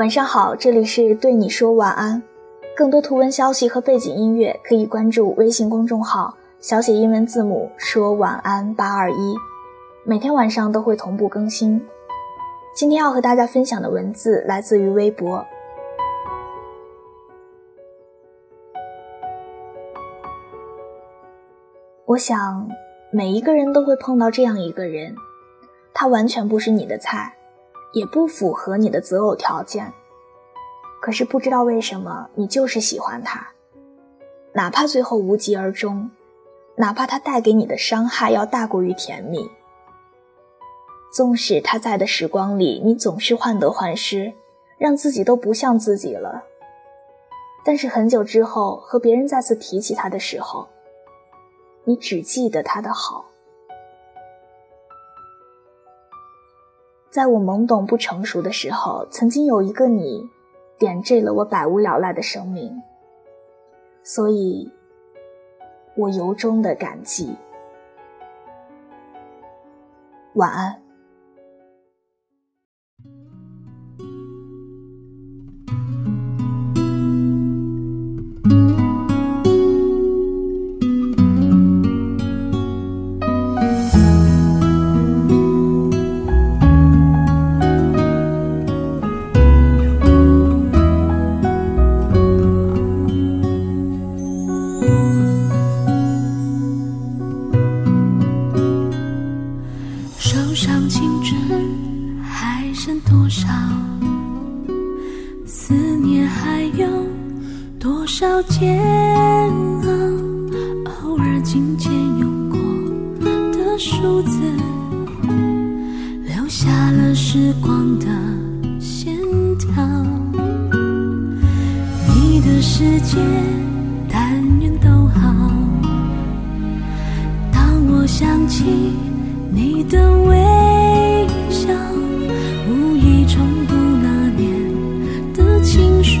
晚上好，这里是对你说晚安。更多图文消息和背景音乐可以关注微信公众号小写英文字母说晚安八二一，每天晚上都会同步更新。今天要和大家分享的文字来自于微博。我想，每一个人都会碰到这样一个人，他完全不是你的菜。也不符合你的择偶条件，可是不知道为什么你就是喜欢他，哪怕最后无疾而终，哪怕他带给你的伤害要大过于甜蜜。纵使他在的时光里，你总是患得患失，让自己都不像自己了。但是很久之后和别人再次提起他的时候，你只记得他的好。在我懵懂不成熟的时候，曾经有一个你，点缀了我百无聊赖的生命，所以，我由衷的感激。晚安。少煎熬，偶尔紧牵用过的数字，留下了时光的线条。你的世界，但愿都好。当我想起你的微笑，无意重读那年的情书。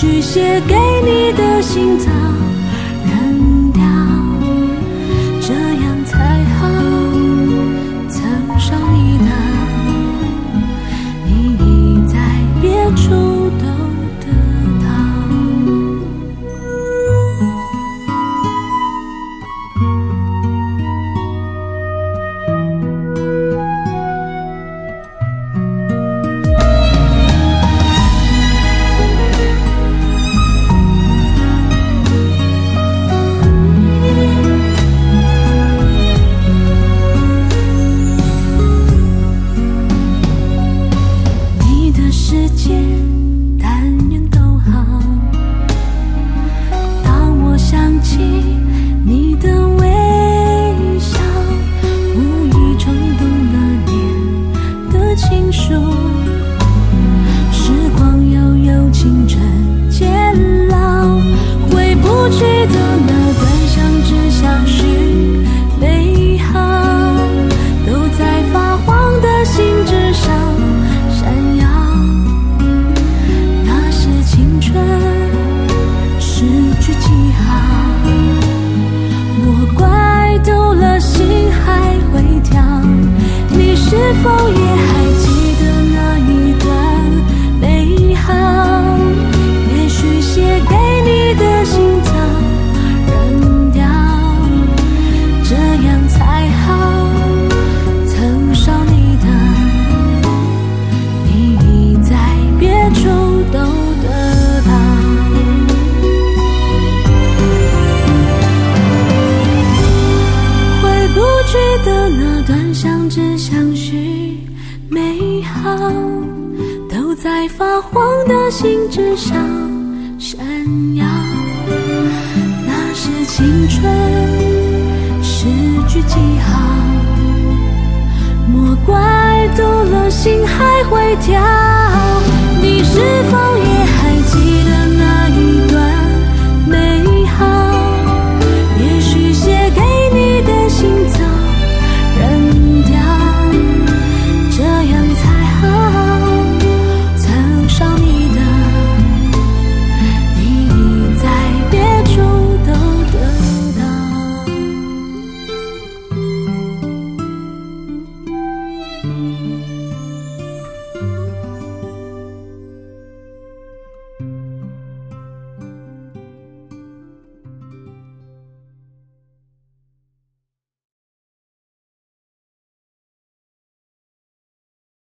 许写给你的信早束时光悠悠青春渐老回不去的那段相知相许美好都在发黄的信纸上闪耀。那是青春失去记号我怪丢了心还会跳你是否也还觉得那段相知相许美好都在发黄的信纸上闪耀那是青春诗句记号莫怪读了心还会跳